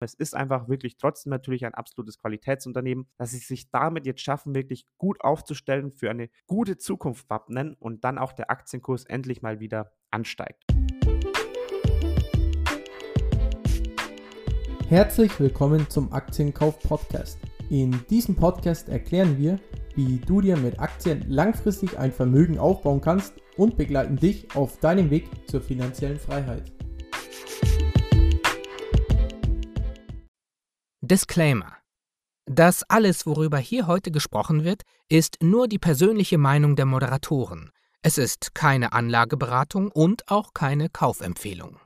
Es ist einfach wirklich trotzdem natürlich ein absolutes Qualitätsunternehmen, dass sie sich damit jetzt schaffen, wirklich gut aufzustellen, für eine gute Zukunft wappnen und dann auch der Aktienkurs endlich mal wieder ansteigt. Herzlich willkommen zum Aktienkauf Podcast. In diesem Podcast erklären wir, wie du dir mit Aktien langfristig ein Vermögen aufbauen kannst und begleiten dich auf deinem Weg zur finanziellen Freiheit. Disclaimer. Das alles, worüber hier heute gesprochen wird, ist nur die persönliche Meinung der Moderatoren. Es ist keine Anlageberatung und auch keine Kaufempfehlung.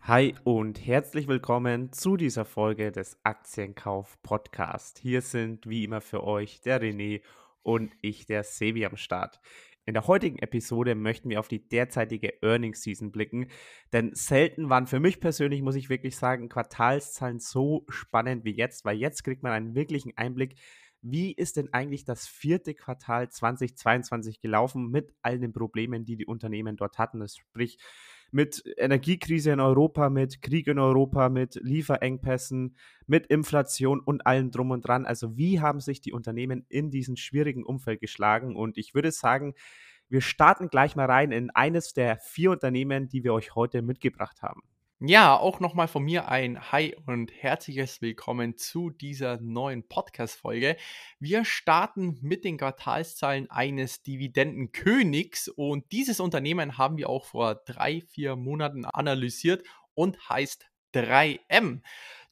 Hi und herzlich willkommen zu dieser Folge des Aktienkauf Podcast. Hier sind wie immer für euch der René und ich, der Sebi am Start. In der heutigen Episode möchten wir auf die derzeitige Earnings Season blicken, denn selten waren für mich persönlich, muss ich wirklich sagen, Quartalszahlen so spannend wie jetzt, weil jetzt kriegt man einen wirklichen Einblick, wie ist denn eigentlich das vierte Quartal 2022 gelaufen mit all den Problemen, die die Unternehmen dort hatten, das sprich mit Energiekrise in Europa, mit Krieg in Europa, mit Lieferengpässen, mit Inflation und allem drum und dran. Also wie haben sich die Unternehmen in diesem schwierigen Umfeld geschlagen? Und ich würde sagen, wir starten gleich mal rein in eines der vier Unternehmen, die wir euch heute mitgebracht haben. Ja, auch nochmal von mir ein Hi und herzliches Willkommen zu dieser neuen Podcast-Folge. Wir starten mit den Quartalszahlen eines Dividendenkönigs und dieses Unternehmen haben wir auch vor drei, vier Monaten analysiert und heißt 3M.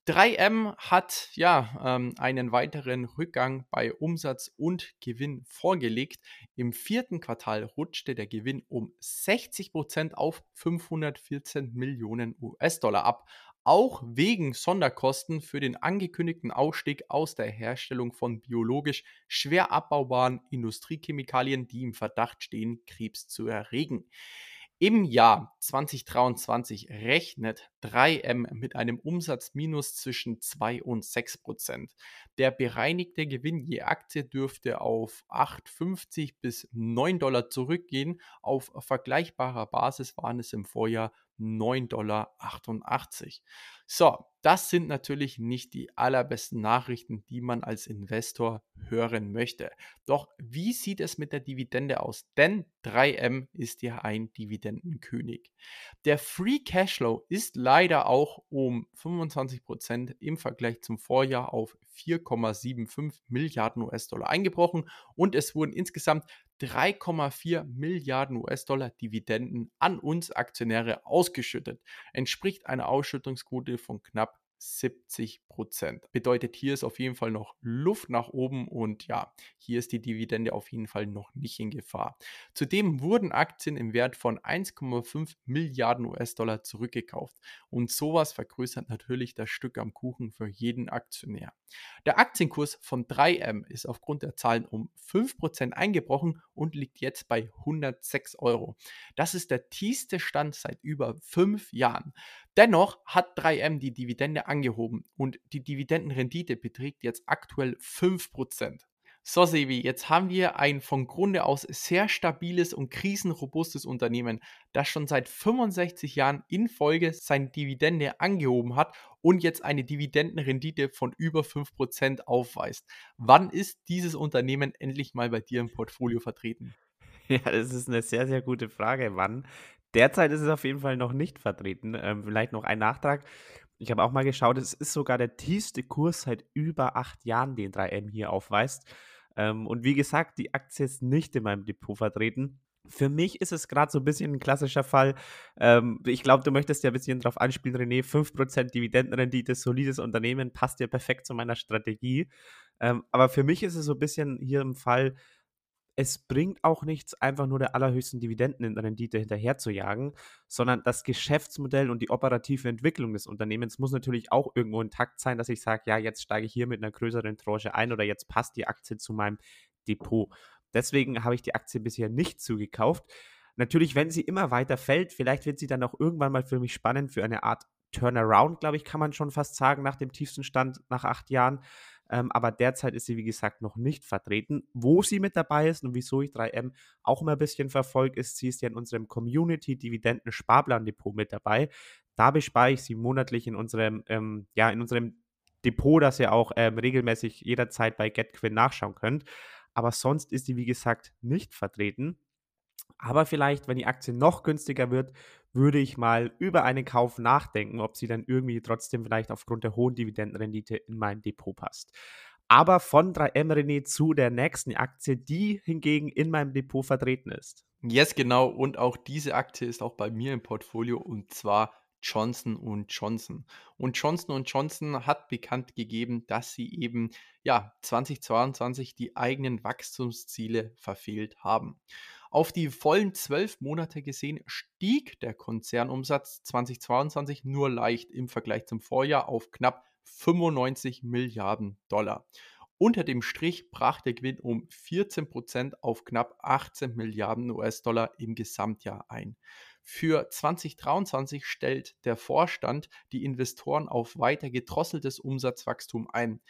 3M hat ja ähm, einen weiteren Rückgang bei Umsatz und Gewinn vorgelegt. Im vierten Quartal rutschte der Gewinn um 60 Prozent auf 514 Millionen US-Dollar ab. Auch wegen Sonderkosten für den angekündigten Ausstieg aus der Herstellung von biologisch schwer abbaubaren Industriechemikalien, die im Verdacht stehen, Krebs zu erregen. Im Jahr 2023 rechnet 3M mit einem Umsatzminus zwischen 2 und 6 Prozent. Der bereinigte Gewinn je Aktie dürfte auf 8,50 bis 9 Dollar zurückgehen. Auf vergleichbarer Basis waren es im Vorjahr 9,88 Dollar. So, das sind natürlich nicht die allerbesten Nachrichten, die man als Investor hören möchte. Doch wie sieht es mit der Dividende aus? Denn 3M ist ja ein Dividendenkönig. Der Free Cashflow ist leider auch um 25% im Vergleich zum Vorjahr auf 4,75 Milliarden US-Dollar eingebrochen und es wurden insgesamt 3,4 Milliarden US-Dollar Dividenden an uns Aktionäre ausgeschüttet. Entspricht einer Ausschüttungsquote von knapp 70 Prozent. Bedeutet, hier ist auf jeden Fall noch Luft nach oben und ja, hier ist die Dividende auf jeden Fall noch nicht in Gefahr. Zudem wurden Aktien im Wert von 1,5 Milliarden US-Dollar zurückgekauft und sowas vergrößert natürlich das Stück am Kuchen für jeden Aktionär. Der Aktienkurs von 3M ist aufgrund der Zahlen um 5% eingebrochen und liegt jetzt bei 106 Euro. Das ist der tiefste Stand seit über fünf Jahren. Dennoch hat 3M die Dividende angehoben und die Dividendenrendite beträgt jetzt aktuell 5%. So, Sevi, jetzt haben wir ein von Grunde aus sehr stabiles und krisenrobustes Unternehmen, das schon seit 65 Jahren in Folge seine Dividende angehoben hat und jetzt eine Dividendenrendite von über 5% aufweist. Wann ist dieses Unternehmen endlich mal bei dir im Portfolio vertreten? Ja, das ist eine sehr, sehr gute Frage. Wann? Derzeit ist es auf jeden Fall noch nicht vertreten. Ähm, vielleicht noch ein Nachtrag. Ich habe auch mal geschaut, es ist sogar der tiefste Kurs seit über acht Jahren, den 3M hier aufweist. Ähm, und wie gesagt, die Aktie ist nicht in meinem Depot vertreten. Für mich ist es gerade so ein bisschen ein klassischer Fall. Ähm, ich glaube, du möchtest ja ein bisschen drauf anspielen, René. 5% Dividendenrendite, solides Unternehmen, passt ja perfekt zu meiner Strategie. Ähm, aber für mich ist es so ein bisschen hier im Fall, es bringt auch nichts, einfach nur der allerhöchsten Dividenden in der Rendite hinterher zu jagen, sondern das Geschäftsmodell und die operative Entwicklung des Unternehmens muss natürlich auch irgendwo intakt sein, dass ich sage, ja, jetzt steige ich hier mit einer größeren Tranche ein oder jetzt passt die Aktie zu meinem Depot. Deswegen habe ich die Aktie bisher nicht zugekauft. Natürlich, wenn sie immer weiter fällt, vielleicht wird sie dann auch irgendwann mal für mich spannend für eine Art Turnaround, glaube ich, kann man schon fast sagen, nach dem tiefsten Stand nach acht Jahren. Ähm, aber derzeit ist sie, wie gesagt, noch nicht vertreten. Wo sie mit dabei ist und wieso ich 3M auch immer ein bisschen verfolge, ist, sie ist ja in unserem Community-Dividenden-Sparplan-Depot mit dabei. Da bespare ich sie monatlich in unserem, ähm, ja, in unserem Depot, das ihr auch ähm, regelmäßig jederzeit bei GetQuinn nachschauen könnt. Aber sonst ist sie, wie gesagt, nicht vertreten. Aber vielleicht, wenn die Aktie noch günstiger wird, würde ich mal über einen Kauf nachdenken, ob sie dann irgendwie trotzdem vielleicht aufgrund der hohen Dividendenrendite in mein Depot passt. Aber von 3M René zu der nächsten Aktie, die hingegen in meinem Depot vertreten ist. Yes, genau. Und auch diese Aktie ist auch bei mir im Portfolio und zwar Johnson Johnson. Und Johnson Johnson hat bekannt gegeben, dass sie eben ja 2022 die eigenen Wachstumsziele verfehlt haben. Auf die vollen zwölf Monate gesehen stieg der Konzernumsatz 2022 nur leicht im Vergleich zum Vorjahr auf knapp 95 Milliarden Dollar. Unter dem Strich brach der Gewinn um 14 Prozent auf knapp 18 Milliarden US-Dollar im Gesamtjahr ein. Für 2023 stellt der Vorstand die Investoren auf weiter gedrosseltes Umsatzwachstum ein.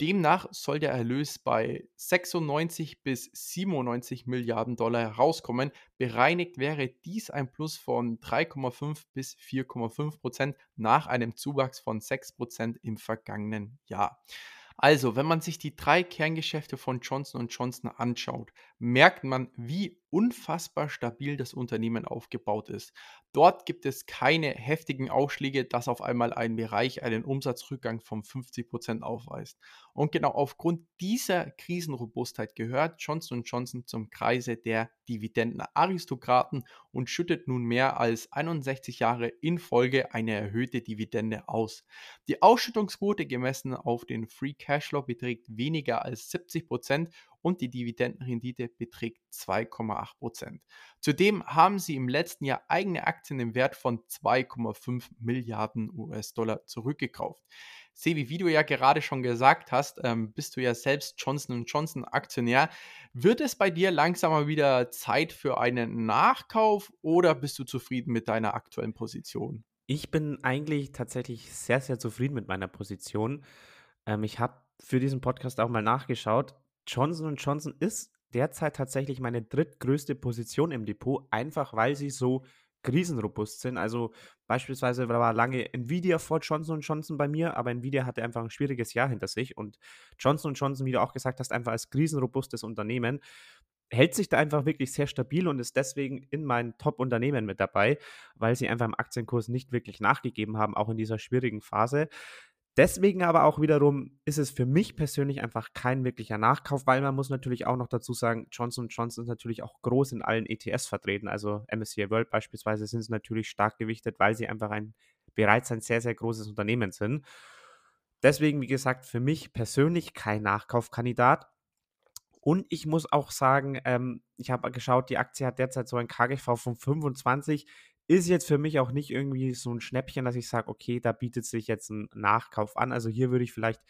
Demnach soll der Erlös bei 96 bis 97 Milliarden Dollar herauskommen. Bereinigt wäre dies ein Plus von 3,5 bis 4,5 Prozent nach einem Zuwachs von 6 Prozent im vergangenen Jahr. Also, wenn man sich die drei Kerngeschäfte von Johnson Johnson anschaut, merkt man, wie unfassbar stabil das Unternehmen aufgebaut ist. Dort gibt es keine heftigen Ausschläge, dass auf einmal ein Bereich einen Umsatzrückgang von 50 Prozent aufweist. Und genau aufgrund dieser Krisenrobustheit gehört Johnson Johnson zum Kreise der Dividendenaristokraten und schüttet nun mehr als 61 Jahre in Folge eine erhöhte Dividende aus. Die Ausschüttungsquote gemessen auf den Free Cashflow beträgt weniger als 70 Prozent und die Dividendenrendite beträgt 2,8% Zudem haben sie im letzten Jahr eigene Aktien im Wert von 2,5 Milliarden US-Dollar zurückgekauft. Sevi, wie du ja gerade schon gesagt hast, ähm, bist du ja selbst Johnson Johnson Aktionär. Wird es bei dir langsam mal wieder Zeit für einen Nachkauf oder bist du zufrieden mit deiner aktuellen Position? Ich bin eigentlich tatsächlich sehr, sehr zufrieden mit meiner Position. Ähm, ich habe für diesen Podcast auch mal nachgeschaut. Johnson Johnson ist derzeit tatsächlich meine drittgrößte Position im Depot, einfach weil sie so krisenrobust sind. Also beispielsweise war lange Nvidia vor Johnson Johnson bei mir, aber Nvidia hatte einfach ein schwieriges Jahr hinter sich und Johnson Johnson, wie du auch gesagt hast, einfach als krisenrobustes Unternehmen hält sich da einfach wirklich sehr stabil und ist deswegen in meinen Top-Unternehmen mit dabei, weil sie einfach im Aktienkurs nicht wirklich nachgegeben haben, auch in dieser schwierigen Phase. Deswegen aber auch wiederum ist es für mich persönlich einfach kein wirklicher Nachkauf, weil man muss natürlich auch noch dazu sagen, Johnson Johnson ist natürlich auch groß in allen ETS vertreten. Also MSCI World beispielsweise sind sie natürlich stark gewichtet, weil sie einfach ein bereits ein sehr, sehr großes Unternehmen sind. Deswegen, wie gesagt, für mich persönlich kein Nachkaufkandidat. Und ich muss auch sagen, ähm, ich habe geschaut, die Aktie hat derzeit so ein KGV von 25 ist jetzt für mich auch nicht irgendwie so ein Schnäppchen, dass ich sage, okay, da bietet sich jetzt ein Nachkauf an. Also hier würde ich vielleicht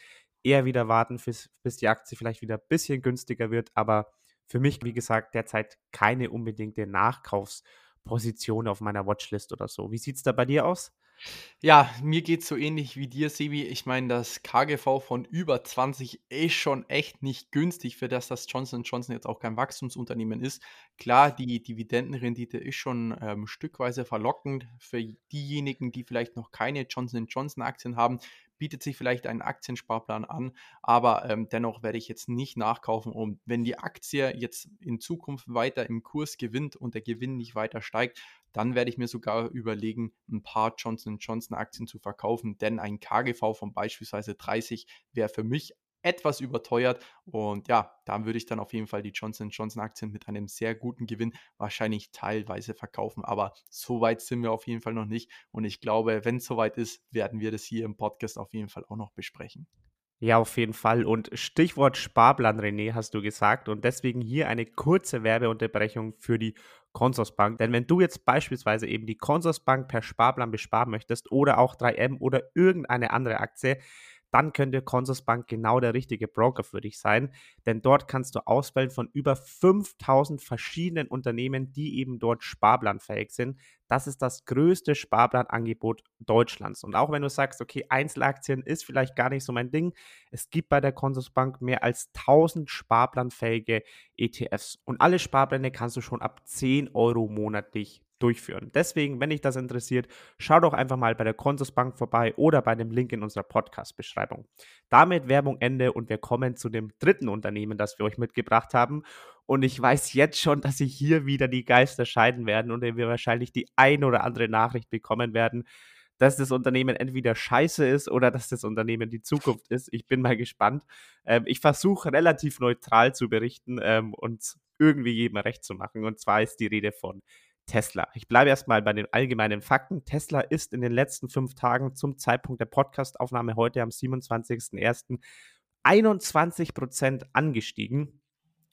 eher wieder warten, bis, bis die Aktie vielleicht wieder ein bisschen günstiger wird. Aber für mich, wie gesagt, derzeit keine unbedingte Nachkaufsposition auf meiner Watchlist oder so. Wie sieht es da bei dir aus? Ja, mir geht es so ähnlich wie dir, Sebi. Ich meine, das KGV von über 20 ist schon echt nicht günstig, für das das Johnson Johnson jetzt auch kein Wachstumsunternehmen ist. Klar, die Dividendenrendite ist schon ähm, stückweise verlockend. Für diejenigen, die vielleicht noch keine Johnson Johnson Aktien haben, bietet sich vielleicht ein Aktiensparplan an, aber ähm, dennoch werde ich jetzt nicht nachkaufen. Und wenn die Aktie jetzt in Zukunft weiter im Kurs gewinnt und der Gewinn nicht weiter steigt, dann werde ich mir sogar überlegen, ein paar Johnson Johnson Aktien zu verkaufen, denn ein KGV von beispielsweise 30 wäre für mich etwas überteuert. Und ja, da würde ich dann auf jeden Fall die Johnson Johnson Aktien mit einem sehr guten Gewinn wahrscheinlich teilweise verkaufen, aber so weit sind wir auf jeden Fall noch nicht. Und ich glaube, wenn es soweit ist, werden wir das hier im Podcast auf jeden Fall auch noch besprechen. Ja, auf jeden Fall. Und Stichwort Sparplan, René, hast du gesagt. Und deswegen hier eine kurze Werbeunterbrechung für die Consorsbank. Denn wenn du jetzt beispielsweise eben die Consorsbank per Sparplan besparen möchtest oder auch 3M oder irgendeine andere Aktie, dann könnte Consorsbank genau der richtige Broker für dich sein, denn dort kannst du auswählen von über 5000 verschiedenen Unternehmen, die eben dort sparplanfähig sind. Das ist das größte Sparplanangebot Deutschlands. Und auch wenn du sagst, okay, Einzelaktien ist vielleicht gar nicht so mein Ding, es gibt bei der Consorsbank mehr als 1000 sparplanfähige ETFs. Und alle Sparpläne kannst du schon ab 10 Euro monatlich durchführen. Deswegen, wenn dich das interessiert, schau doch einfach mal bei der Consusbank vorbei oder bei dem Link in unserer Podcast-Beschreibung. Damit Werbung Ende und wir kommen zu dem dritten Unternehmen, das wir euch mitgebracht haben. Und ich weiß jetzt schon, dass sich hier wieder die Geister scheiden werden und wir wahrscheinlich die ein oder andere Nachricht bekommen werden, dass das Unternehmen entweder scheiße ist oder dass das Unternehmen die Zukunft ist. Ich bin mal gespannt. Ähm, ich versuche relativ neutral zu berichten ähm, und irgendwie jedem recht zu machen. Und zwar ist die Rede von Tesla. Ich bleibe erstmal bei den allgemeinen Fakten. Tesla ist in den letzten fünf Tagen zum Zeitpunkt der Podcastaufnahme heute am 27.01. 21 Prozent angestiegen.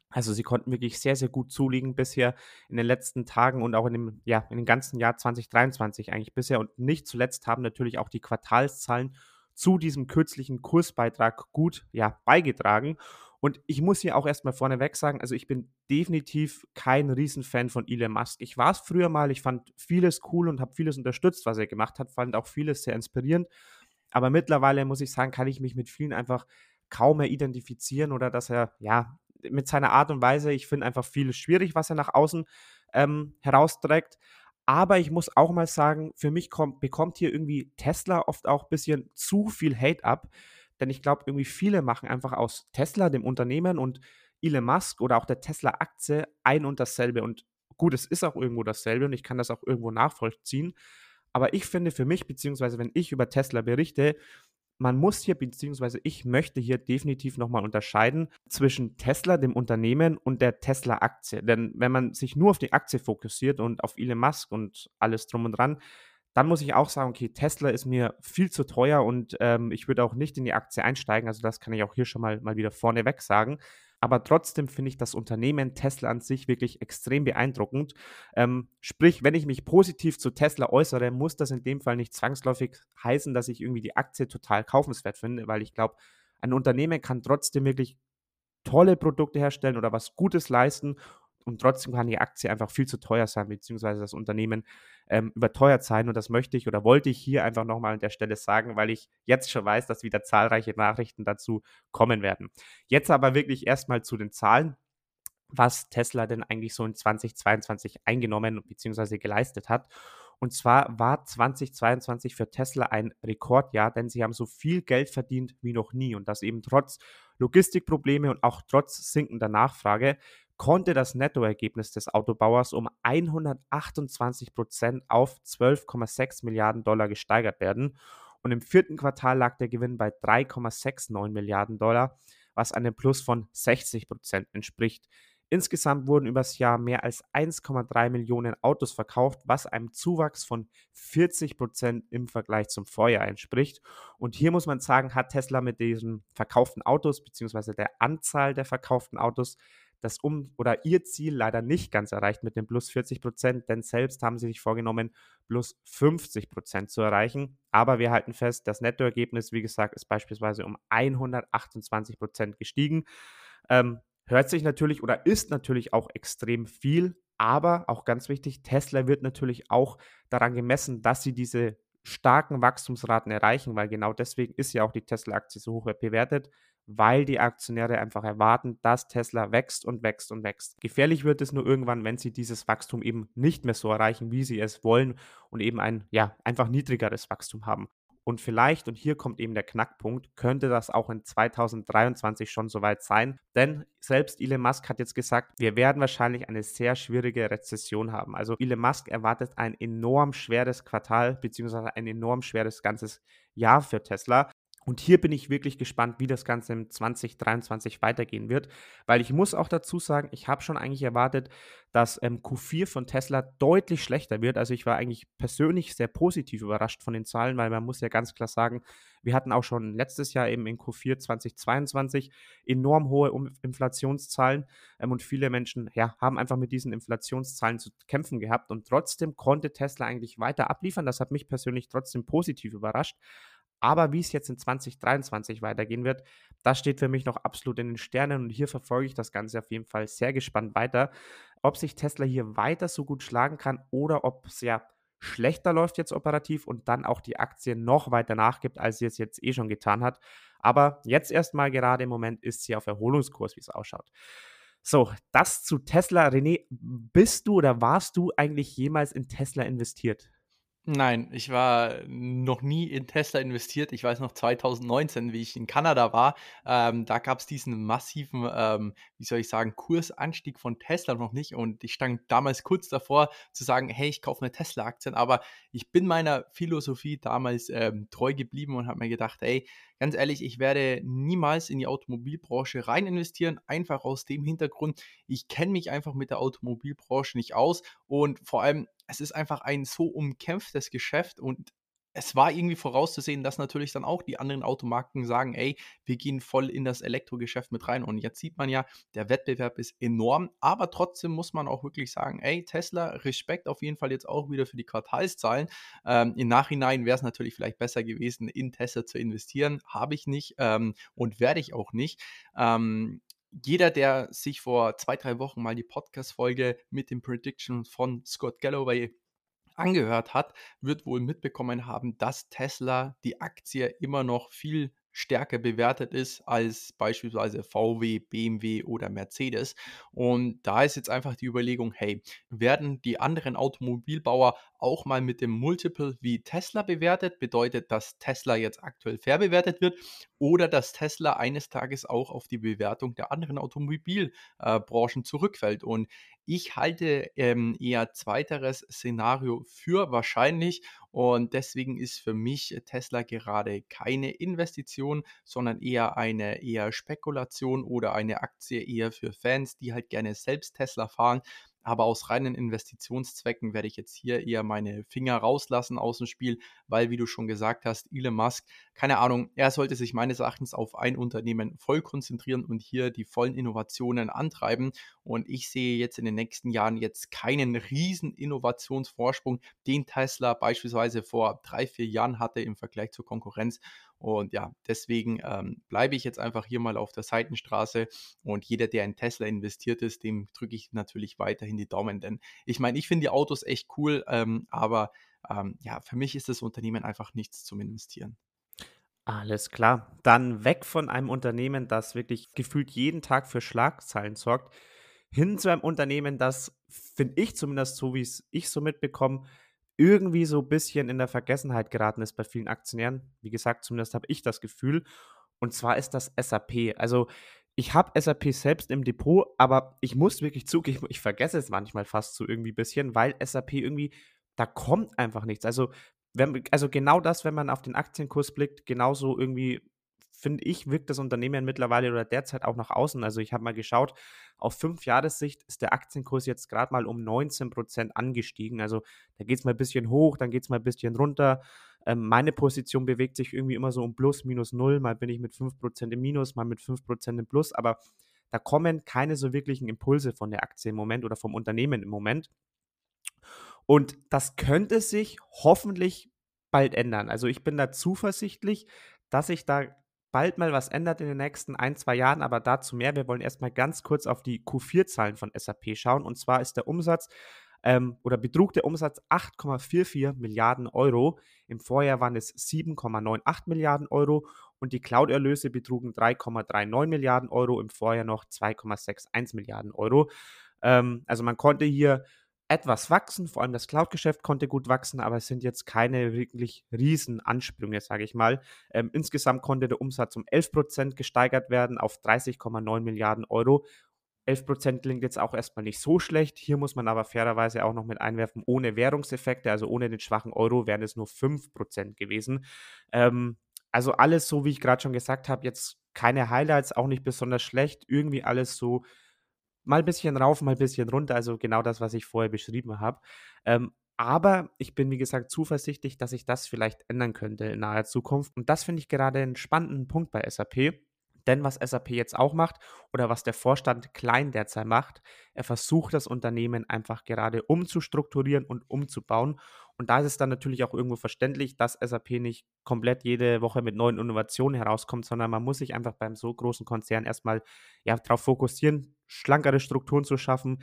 Also sie konnten wirklich sehr, sehr gut zulegen bisher in den letzten Tagen und auch in dem, ja, in dem ganzen Jahr 2023 eigentlich bisher. Und nicht zuletzt haben natürlich auch die Quartalszahlen zu diesem kürzlichen Kursbeitrag gut ja, beigetragen. Und ich muss hier auch erstmal vorneweg sagen, also ich bin definitiv kein Riesenfan von Elon Musk. Ich war es früher mal, ich fand vieles cool und habe vieles unterstützt, was er gemacht hat, fand auch vieles sehr inspirierend. Aber mittlerweile muss ich sagen, kann ich mich mit vielen einfach kaum mehr identifizieren oder dass er, ja, mit seiner Art und Weise, ich finde einfach vieles schwierig, was er nach außen ähm, herausträgt. Aber ich muss auch mal sagen, für mich kommt, bekommt hier irgendwie Tesla oft auch ein bisschen zu viel Hate ab. Denn ich glaube, irgendwie viele machen einfach aus Tesla, dem Unternehmen und Elon Musk oder auch der Tesla-Aktie ein und dasselbe. Und gut, es ist auch irgendwo dasselbe und ich kann das auch irgendwo nachvollziehen. Aber ich finde für mich, beziehungsweise wenn ich über Tesla berichte, man muss hier, beziehungsweise ich möchte hier definitiv nochmal unterscheiden zwischen Tesla, dem Unternehmen, und der Tesla-Aktie. Denn wenn man sich nur auf die Aktie fokussiert und auf Elon Musk und alles drum und dran, dann muss ich auch sagen, okay, Tesla ist mir viel zu teuer und ähm, ich würde auch nicht in die Aktie einsteigen. Also das kann ich auch hier schon mal, mal wieder vorneweg sagen. Aber trotzdem finde ich das Unternehmen Tesla an sich wirklich extrem beeindruckend. Ähm, sprich, wenn ich mich positiv zu Tesla äußere, muss das in dem Fall nicht zwangsläufig heißen, dass ich irgendwie die Aktie total kaufenswert finde, weil ich glaube, ein Unternehmen kann trotzdem wirklich tolle Produkte herstellen oder was Gutes leisten und trotzdem kann die Aktie einfach viel zu teuer sein, beziehungsweise das Unternehmen ähm, überteuert sein. Und das möchte ich oder wollte ich hier einfach nochmal an der Stelle sagen, weil ich jetzt schon weiß, dass wieder zahlreiche Nachrichten dazu kommen werden. Jetzt aber wirklich erstmal zu den Zahlen was Tesla denn eigentlich so in 2022 eingenommen bzw. geleistet hat. Und zwar war 2022 für Tesla ein Rekordjahr, denn sie haben so viel Geld verdient wie noch nie und das eben trotz Logistikprobleme und auch trotz sinkender Nachfrage konnte das Nettoergebnis des Autobauers um 128 Prozent auf 12,6 Milliarden Dollar gesteigert werden. Und im vierten Quartal lag der Gewinn bei 3,69 Milliarden Dollar, was einem Plus von 60 Prozent entspricht. Insgesamt wurden übers Jahr mehr als 1,3 Millionen Autos verkauft, was einem Zuwachs von 40 Prozent im Vergleich zum Vorjahr entspricht. Und hier muss man sagen, hat Tesla mit diesen verkauften Autos bzw. der Anzahl der verkauften Autos das um oder ihr Ziel leider nicht ganz erreicht mit dem plus 40 Prozent, denn selbst haben sie sich vorgenommen, plus 50 Prozent zu erreichen. Aber wir halten fest, das Nettoergebnis, wie gesagt, ist beispielsweise um 128 Prozent gestiegen. Ähm, hört sich natürlich oder ist natürlich auch extrem viel, aber auch ganz wichtig, Tesla wird natürlich auch daran gemessen, dass sie diese starken Wachstumsraten erreichen, weil genau deswegen ist ja auch die Tesla-Aktie so hoch bewertet, weil die Aktionäre einfach erwarten, dass Tesla wächst und wächst und wächst. Gefährlich wird es nur irgendwann, wenn sie dieses Wachstum eben nicht mehr so erreichen, wie sie es wollen und eben ein, ja, einfach niedrigeres Wachstum haben. Und vielleicht, und hier kommt eben der Knackpunkt, könnte das auch in 2023 schon soweit sein. Denn selbst Elon Musk hat jetzt gesagt, wir werden wahrscheinlich eine sehr schwierige Rezession haben. Also Elon Musk erwartet ein enorm schweres Quartal, beziehungsweise ein enorm schweres ganzes Jahr für Tesla. Und hier bin ich wirklich gespannt, wie das Ganze im 2023 weitergehen wird, weil ich muss auch dazu sagen, ich habe schon eigentlich erwartet, dass ähm, Q4 von Tesla deutlich schlechter wird. Also ich war eigentlich persönlich sehr positiv überrascht von den Zahlen, weil man muss ja ganz klar sagen, wir hatten auch schon letztes Jahr eben in Q4 2022 enorm hohe Inflationszahlen ähm, und viele Menschen ja, haben einfach mit diesen Inflationszahlen zu kämpfen gehabt und trotzdem konnte Tesla eigentlich weiter abliefern. Das hat mich persönlich trotzdem positiv überrascht. Aber wie es jetzt in 2023 weitergehen wird, das steht für mich noch absolut in den Sternen und hier verfolge ich das Ganze auf jeden Fall sehr gespannt weiter, ob sich Tesla hier weiter so gut schlagen kann oder ob es ja schlechter läuft jetzt operativ und dann auch die Aktie noch weiter nachgibt, als sie es jetzt eh schon getan hat. Aber jetzt erstmal gerade im Moment ist sie auf Erholungskurs, wie es ausschaut. So, das zu Tesla. René, bist du oder warst du eigentlich jemals in Tesla investiert? Nein, ich war noch nie in Tesla investiert. Ich weiß noch 2019, wie ich in Kanada war, ähm, da gab es diesen massiven, ähm, wie soll ich sagen, Kursanstieg von Tesla noch nicht. Und ich stand damals kurz davor zu sagen: „Hey, ich kaufe eine Tesla-Aktien“, aber ich bin meiner Philosophie damals, ähm, treu geblieben und habe mir gedacht: „Ey, ganz ehrlich, ich werde niemals in die Automobilbranche rein investieren“, einfach aus dem Hintergrund, ich kenne mich einfach mit der Automobilbranche nicht aus. Und vor allem es ist einfach ein so umkämpftes Geschäft und es war irgendwie vorauszusehen, dass natürlich dann auch die anderen Automarken sagen, ey, wir gehen voll in das Elektrogeschäft mit rein. Und jetzt sieht man ja, der Wettbewerb ist enorm, aber trotzdem muss man auch wirklich sagen, ey, Tesla, Respekt auf jeden Fall jetzt auch wieder für die Quartalszahlen. Ähm, Im Nachhinein wäre es natürlich vielleicht besser gewesen, in Tesla zu investieren. Habe ich nicht ähm, und werde ich auch nicht. Ähm, jeder, der sich vor zwei, drei Wochen mal die Podcast-Folge mit dem Prediction von Scott Galloway angehört hat, wird wohl mitbekommen haben, dass Tesla die Aktie immer noch viel stärker bewertet ist als beispielsweise VW, BMW oder Mercedes. Und da ist jetzt einfach die Überlegung, hey, werden die anderen Automobilbauer auch mal mit dem Multiple wie Tesla bewertet? Bedeutet, dass Tesla jetzt aktuell fair bewertet wird oder dass Tesla eines Tages auch auf die Bewertung der anderen Automobilbranchen äh, zurückfällt? Und ich halte ähm, eher zweiteres Szenario für wahrscheinlich und deswegen ist für mich Tesla gerade keine Investition, sondern eher eine eher Spekulation oder eine Aktie eher für Fans, die halt gerne selbst Tesla fahren. Aber aus reinen Investitionszwecken werde ich jetzt hier eher meine Finger rauslassen aus dem Spiel, weil, wie du schon gesagt hast, Elon Musk, keine Ahnung, er sollte sich meines Erachtens auf ein Unternehmen voll konzentrieren und hier die vollen Innovationen antreiben. Und ich sehe jetzt in den nächsten Jahren jetzt keinen riesen Innovationsvorsprung, den Tesla beispielsweise vor drei, vier Jahren hatte im Vergleich zur Konkurrenz. Und ja, deswegen ähm, bleibe ich jetzt einfach hier mal auf der Seitenstraße und jeder, der in Tesla investiert ist, dem drücke ich natürlich weiterhin die Daumen, denn ich meine, ich finde die Autos echt cool, ähm, aber ähm, ja, für mich ist das Unternehmen einfach nichts zum Investieren. Alles klar. Dann weg von einem Unternehmen, das wirklich gefühlt jeden Tag für Schlagzeilen sorgt, hin zu einem Unternehmen, das, finde ich zumindest so, wie es ich so mitbekomme, irgendwie so ein bisschen in der Vergessenheit geraten ist bei vielen Aktionären. Wie gesagt, zumindest habe ich das Gefühl. Und zwar ist das SAP. Also ich habe SAP selbst im Depot, aber ich muss wirklich zugeben, ich vergesse es manchmal fast so irgendwie ein bisschen, weil SAP irgendwie, da kommt einfach nichts. Also, wenn, also genau das, wenn man auf den Aktienkurs blickt, genauso irgendwie finde ich, wirkt das Unternehmen mittlerweile oder derzeit auch nach außen. Also ich habe mal geschaut, auf fünf Jahressicht ist der Aktienkurs jetzt gerade mal um 19 Prozent angestiegen. Also da geht es mal ein bisschen hoch, dann geht es mal ein bisschen runter. Ähm, meine Position bewegt sich irgendwie immer so um plus, minus null. Mal bin ich mit 5 Prozent im Minus, mal mit 5 Prozent im Plus. Aber da kommen keine so wirklichen Impulse von der Aktie im Moment oder vom Unternehmen im Moment. Und das könnte sich hoffentlich bald ändern. Also ich bin da zuversichtlich, dass sich da bald mal was ändert in den nächsten ein, zwei Jahren, aber dazu mehr. Wir wollen erstmal ganz kurz auf die Q4-Zahlen von SAP schauen. Und zwar ist der Umsatz ähm, oder betrug der Umsatz 8,44 Milliarden Euro. Im Vorjahr waren es 7,98 Milliarden Euro und die Cloud-Erlöse betrugen 3,39 Milliarden Euro, im Vorjahr noch 2,61 Milliarden Euro. Ähm, also man konnte hier etwas wachsen, vor allem das Cloud-Geschäft konnte gut wachsen, aber es sind jetzt keine wirklich riesen Ansprünge, sage ich mal. Ähm, insgesamt konnte der Umsatz um 11% gesteigert werden auf 30,9 Milliarden Euro. 11% klingt jetzt auch erstmal nicht so schlecht. Hier muss man aber fairerweise auch noch mit einwerfen, ohne Währungseffekte, also ohne den schwachen Euro, wären es nur 5% gewesen. Ähm, also alles so, wie ich gerade schon gesagt habe, jetzt keine Highlights, auch nicht besonders schlecht. Irgendwie alles so mal ein bisschen rauf, mal ein bisschen runter, also genau das, was ich vorher beschrieben habe. Ähm, aber ich bin, wie gesagt, zuversichtlich, dass sich das vielleicht ändern könnte in naher Zukunft. Und das finde ich gerade einen spannenden Punkt bei SAP. Denn was SAP jetzt auch macht oder was der Vorstand Klein derzeit macht, er versucht das Unternehmen einfach gerade umzustrukturieren und umzubauen. Und da ist es dann natürlich auch irgendwo verständlich, dass SAP nicht komplett jede Woche mit neuen Innovationen herauskommt, sondern man muss sich einfach beim so großen Konzern erstmal ja, darauf fokussieren, schlankere Strukturen zu schaffen,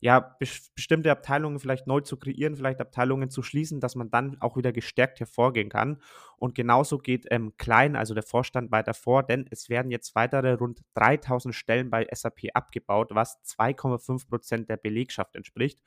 ja, bestimmte Abteilungen vielleicht neu zu kreieren, vielleicht Abteilungen zu schließen, dass man dann auch wieder gestärkt hervorgehen kann. Und genauso geht ähm, Klein, also der Vorstand, weiter vor, denn es werden jetzt weitere rund 3000 Stellen bei SAP abgebaut, was 2,5 Prozent der Belegschaft entspricht,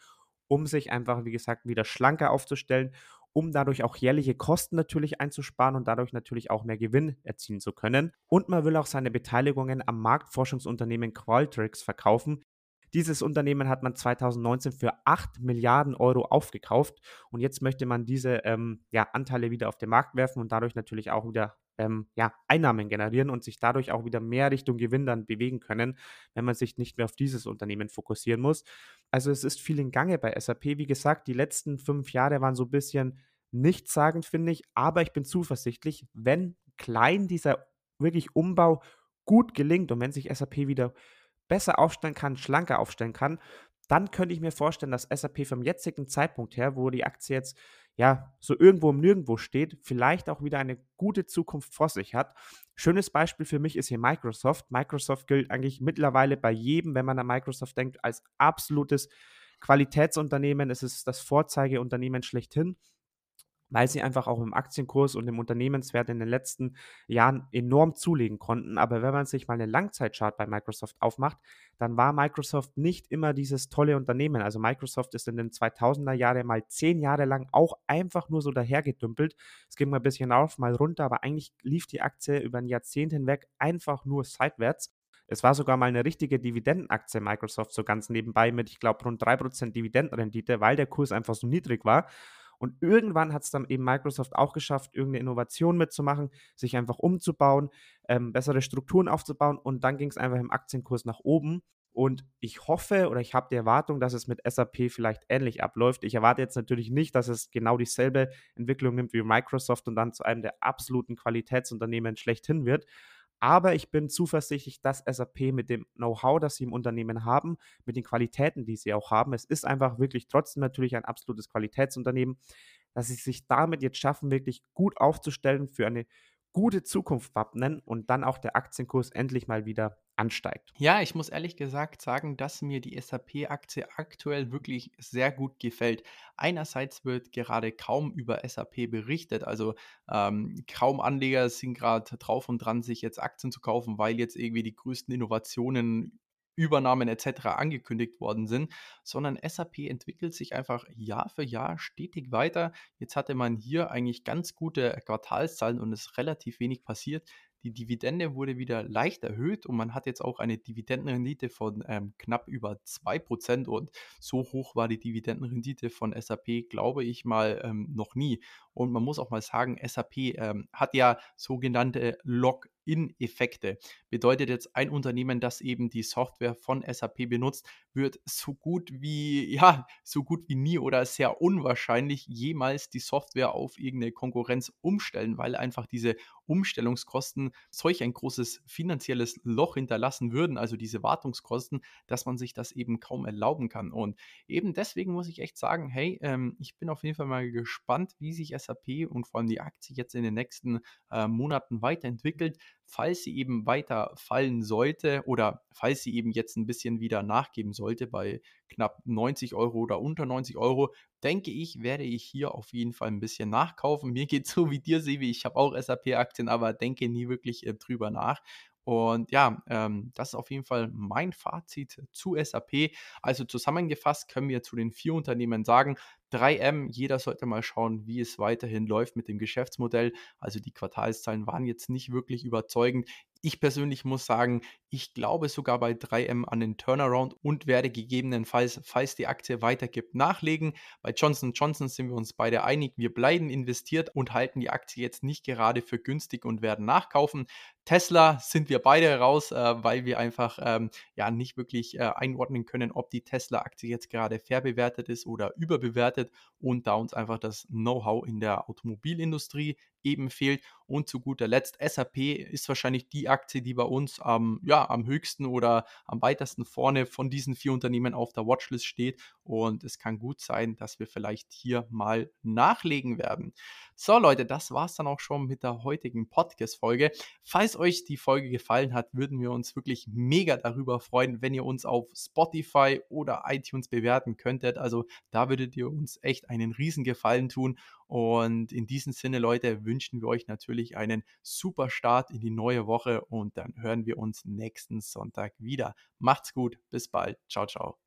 um sich einfach, wie gesagt, wieder schlanker aufzustellen um dadurch auch jährliche Kosten natürlich einzusparen und dadurch natürlich auch mehr Gewinn erzielen zu können. Und man will auch seine Beteiligungen am Marktforschungsunternehmen Qualtrics verkaufen, dieses Unternehmen hat man 2019 für 8 Milliarden Euro aufgekauft und jetzt möchte man diese ähm, ja, Anteile wieder auf den Markt werfen und dadurch natürlich auch wieder ähm, ja, Einnahmen generieren und sich dadurch auch wieder mehr Richtung Gewinn dann bewegen können, wenn man sich nicht mehr auf dieses Unternehmen fokussieren muss. Also es ist viel in Gange bei SAP. Wie gesagt, die letzten fünf Jahre waren so ein bisschen nichtssagend, finde ich, aber ich bin zuversichtlich, wenn klein dieser wirklich Umbau gut gelingt und wenn sich SAP wieder besser aufstellen kann, schlanker aufstellen kann, dann könnte ich mir vorstellen, dass SAP vom jetzigen Zeitpunkt her, wo die Aktie jetzt ja so irgendwo im Nirgendwo steht, vielleicht auch wieder eine gute Zukunft vor sich hat. Schönes Beispiel für mich ist hier Microsoft. Microsoft gilt eigentlich mittlerweile bei jedem, wenn man an Microsoft denkt, als absolutes Qualitätsunternehmen. Es ist das Vorzeigeunternehmen schlechthin weil sie einfach auch im Aktienkurs und im Unternehmenswert in den letzten Jahren enorm zulegen konnten. Aber wenn man sich mal eine Langzeitchart bei Microsoft aufmacht, dann war Microsoft nicht immer dieses tolle Unternehmen. Also Microsoft ist in den 2000er Jahren mal zehn Jahre lang auch einfach nur so dahergedümpelt. Es ging mal ein bisschen auf, mal runter, aber eigentlich lief die Aktie über ein Jahrzehnt hinweg einfach nur seitwärts. Es war sogar mal eine richtige Dividendenaktie Microsoft so ganz nebenbei mit, ich glaube, rund 3% Dividendenrendite, weil der Kurs einfach so niedrig war. Und irgendwann hat es dann eben Microsoft auch geschafft, irgendeine Innovation mitzumachen, sich einfach umzubauen, ähm, bessere Strukturen aufzubauen und dann ging es einfach im Aktienkurs nach oben. Und ich hoffe oder ich habe die Erwartung, dass es mit SAP vielleicht ähnlich abläuft. Ich erwarte jetzt natürlich nicht, dass es genau dieselbe Entwicklung nimmt wie Microsoft und dann zu einem der absoluten Qualitätsunternehmen schlechthin wird. Aber ich bin zuversichtlich, dass SAP mit dem Know-how, das sie im Unternehmen haben, mit den Qualitäten, die sie auch haben, es ist einfach wirklich trotzdem natürlich ein absolutes Qualitätsunternehmen, dass sie sich damit jetzt schaffen, wirklich gut aufzustellen für eine gute Zukunft wappnen und dann auch der Aktienkurs endlich mal wieder ansteigt. Ja, ich muss ehrlich gesagt sagen, dass mir die SAP-Aktie aktuell wirklich sehr gut gefällt. Einerseits wird gerade kaum über SAP berichtet, also ähm, kaum Anleger sind gerade drauf und dran, sich jetzt Aktien zu kaufen, weil jetzt irgendwie die größten Innovationen Übernahmen etc. angekündigt worden sind, sondern SAP entwickelt sich einfach Jahr für Jahr stetig weiter. Jetzt hatte man hier eigentlich ganz gute Quartalszahlen und es ist relativ wenig passiert. Die Dividende wurde wieder leicht erhöht und man hat jetzt auch eine Dividendenrendite von ähm, knapp über 2% und so hoch war die Dividendenrendite von SAP, glaube ich mal, ähm, noch nie. Und man muss auch mal sagen, SAP ähm, hat ja sogenannte Log in-Effekte. Bedeutet jetzt, ein Unternehmen, das eben die Software von SAP benutzt, wird so gut wie, ja, so gut wie nie oder sehr unwahrscheinlich jemals die Software auf irgendeine Konkurrenz umstellen, weil einfach diese Umstellungskosten solch ein großes finanzielles Loch hinterlassen würden, also diese Wartungskosten, dass man sich das eben kaum erlauben kann. Und eben deswegen muss ich echt sagen, hey, ähm, ich bin auf jeden Fall mal gespannt, wie sich SAP und vor allem die Aktie jetzt in den nächsten äh, Monaten weiterentwickelt falls sie eben weiter fallen sollte oder falls sie eben jetzt ein bisschen wieder nachgeben sollte bei knapp 90 Euro oder unter 90 Euro, denke ich, werde ich hier auf jeden Fall ein bisschen nachkaufen. Mir geht so wie dir, Sevi. Ich habe auch SAP-Aktien, aber denke nie wirklich äh, drüber nach. Und ja, ähm, das ist auf jeden Fall mein Fazit zu SAP. Also zusammengefasst können wir zu den vier Unternehmen sagen, 3M, jeder sollte mal schauen, wie es weiterhin läuft mit dem Geschäftsmodell. Also die Quartalszahlen waren jetzt nicht wirklich überzeugend. Ich persönlich muss sagen, ich glaube sogar bei 3M an den Turnaround und werde gegebenenfalls, falls die Aktie weitergibt, nachlegen. Bei Johnson Johnson sind wir uns beide einig, wir bleiben investiert und halten die Aktie jetzt nicht gerade für günstig und werden nachkaufen. Tesla sind wir beide raus, äh, weil wir einfach ähm, ja nicht wirklich äh, einordnen können, ob die Tesla-Aktie jetzt gerade fair bewertet ist oder überbewertet und da uns einfach das Know-how in der Automobilindustrie eben fehlt. Und zu guter Letzt, SAP ist wahrscheinlich die Aktie, die bei uns ähm, ja, am höchsten oder am weitesten vorne von diesen vier Unternehmen auf der Watchlist steht. Und es kann gut sein, dass wir vielleicht hier mal nachlegen werden. So Leute, das war es dann auch schon mit der heutigen Podcast-Folge. Falls euch die Folge gefallen hat, würden wir uns wirklich mega darüber freuen, wenn ihr uns auf Spotify oder iTunes bewerten könntet. Also da würdet ihr uns echt einen riesen Gefallen tun. Und in diesem Sinne, Leute, wünschen wir euch natürlich einen super Start in die neue Woche und dann hören wir uns nächsten Sonntag wieder. Macht's gut, bis bald. Ciao, ciao.